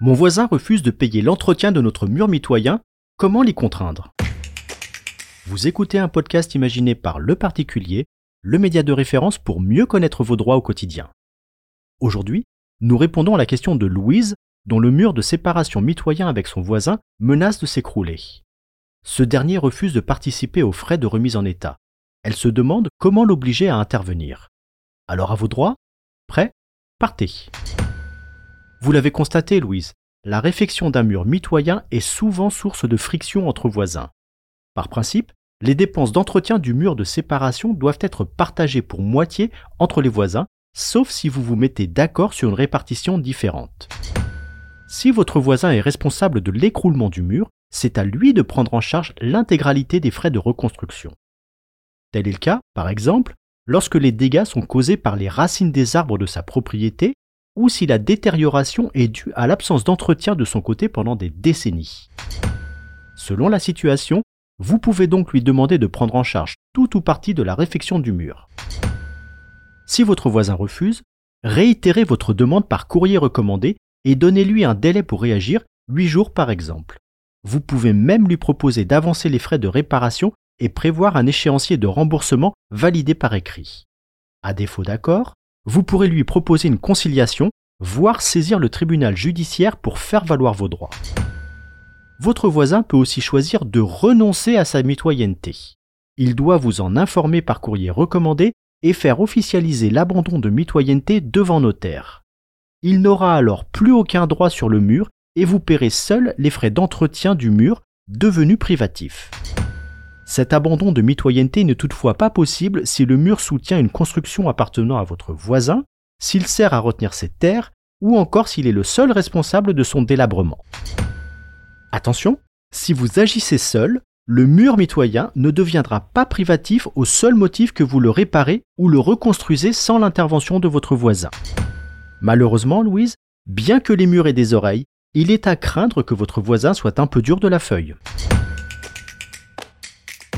Mon voisin refuse de payer l'entretien de notre mur mitoyen, comment l'y contraindre? Vous écoutez un podcast imaginé par Le Particulier, le média de référence pour mieux connaître vos droits au quotidien. Aujourd'hui, nous répondons à la question de Louise, dont le mur de séparation mitoyen avec son voisin menace de s'écrouler. Ce dernier refuse de participer aux frais de remise en état. Elle se demande comment l'obliger à intervenir. Alors à vos droits Prêt Partez Vous l'avez constaté, Louise, la réfection d'un mur mitoyen est souvent source de friction entre voisins. Par principe, les dépenses d'entretien du mur de séparation doivent être partagées pour moitié entre les voisins, sauf si vous vous mettez d'accord sur une répartition différente. Si votre voisin est responsable de l'écroulement du mur, c'est à lui de prendre en charge l'intégralité des frais de reconstruction. Tel est le cas, par exemple, lorsque les dégâts sont causés par les racines des arbres de sa propriété ou si la détérioration est due à l'absence d'entretien de son côté pendant des décennies. Selon la situation, vous pouvez donc lui demander de prendre en charge tout ou partie de la réfection du mur. Si votre voisin refuse, réitérez votre demande par courrier recommandé et donnez-lui un délai pour réagir, 8 jours par exemple. Vous pouvez même lui proposer d'avancer les frais de réparation et prévoir un échéancier de remboursement validé par écrit. À défaut d'accord, vous pourrez lui proposer une conciliation, voire saisir le tribunal judiciaire pour faire valoir vos droits. Votre voisin peut aussi choisir de renoncer à sa mitoyenneté. Il doit vous en informer par courrier recommandé et faire officialiser l'abandon de mitoyenneté devant notaire il n'aura alors plus aucun droit sur le mur et vous paierez seul les frais d'entretien du mur devenu privatif. Cet abandon de mitoyenneté n'est toutefois pas possible si le mur soutient une construction appartenant à votre voisin, s'il sert à retenir ses terres ou encore s'il est le seul responsable de son délabrement. Attention, si vous agissez seul, le mur mitoyen ne deviendra pas privatif au seul motif que vous le réparez ou le reconstruisez sans l'intervention de votre voisin. Malheureusement, Louise, bien que les murs aient des oreilles, il est à craindre que votre voisin soit un peu dur de la feuille.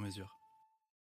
sur mesure.